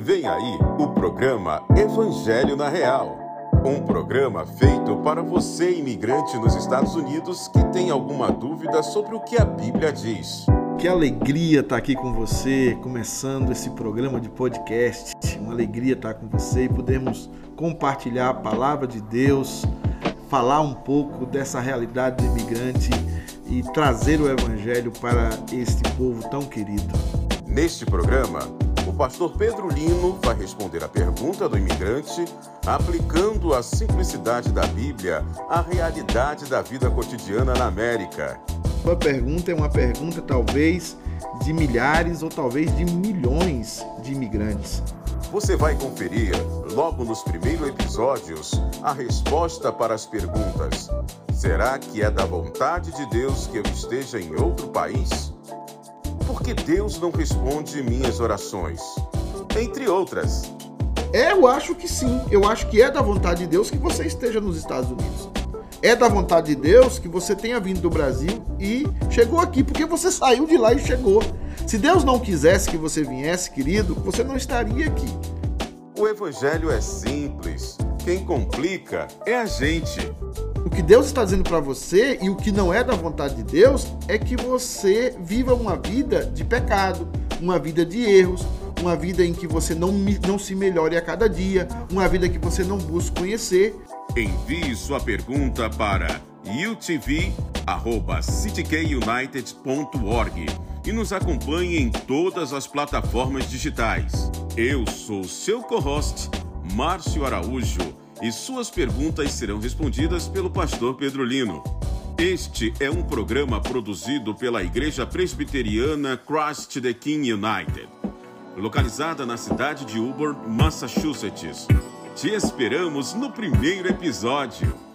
Vem aí o programa Evangelho na Real. Um programa feito para você, imigrante nos Estados Unidos, que tem alguma dúvida sobre o que a Bíblia diz. Que alegria estar aqui com você, começando esse programa de podcast. Uma alegria estar com você e podermos compartilhar a palavra de Deus, falar um pouco dessa realidade do imigrante e trazer o evangelho para este povo tão querido. Neste programa, o pastor Pedro Lino vai responder a pergunta do imigrante, aplicando a simplicidade da Bíblia à realidade da vida cotidiana na América. Sua pergunta é uma pergunta talvez de milhares ou talvez de milhões de imigrantes. Você vai conferir, logo nos primeiros episódios, a resposta para as perguntas: Será que é da vontade de Deus que eu esteja em outro país? Por que Deus não responde minhas orações? Entre outras. É, eu acho que sim. Eu acho que é da vontade de Deus que você esteja nos Estados Unidos. É da vontade de Deus que você tenha vindo do Brasil e chegou aqui, porque você saiu de lá e chegou. Se Deus não quisesse que você viesse, querido, você não estaria aqui. O Evangelho é simples. Quem complica é a gente. O que Deus está dizendo para você e o que não é da vontade de Deus é que você viva uma vida de pecado, uma vida de erros, uma vida em que você não, não se melhore a cada dia, uma vida que você não busque conhecer. Envie sua pergunta para utv@cityunited.org e nos acompanhe em todas as plataformas digitais. Eu sou seu co-host, Márcio Araújo, e suas perguntas serão respondidas pelo pastor Pedro Lino. Este é um programa produzido pela Igreja Presbiteriana Christ the King United, localizada na cidade de Auburn, Massachusetts. Te esperamos no primeiro episódio.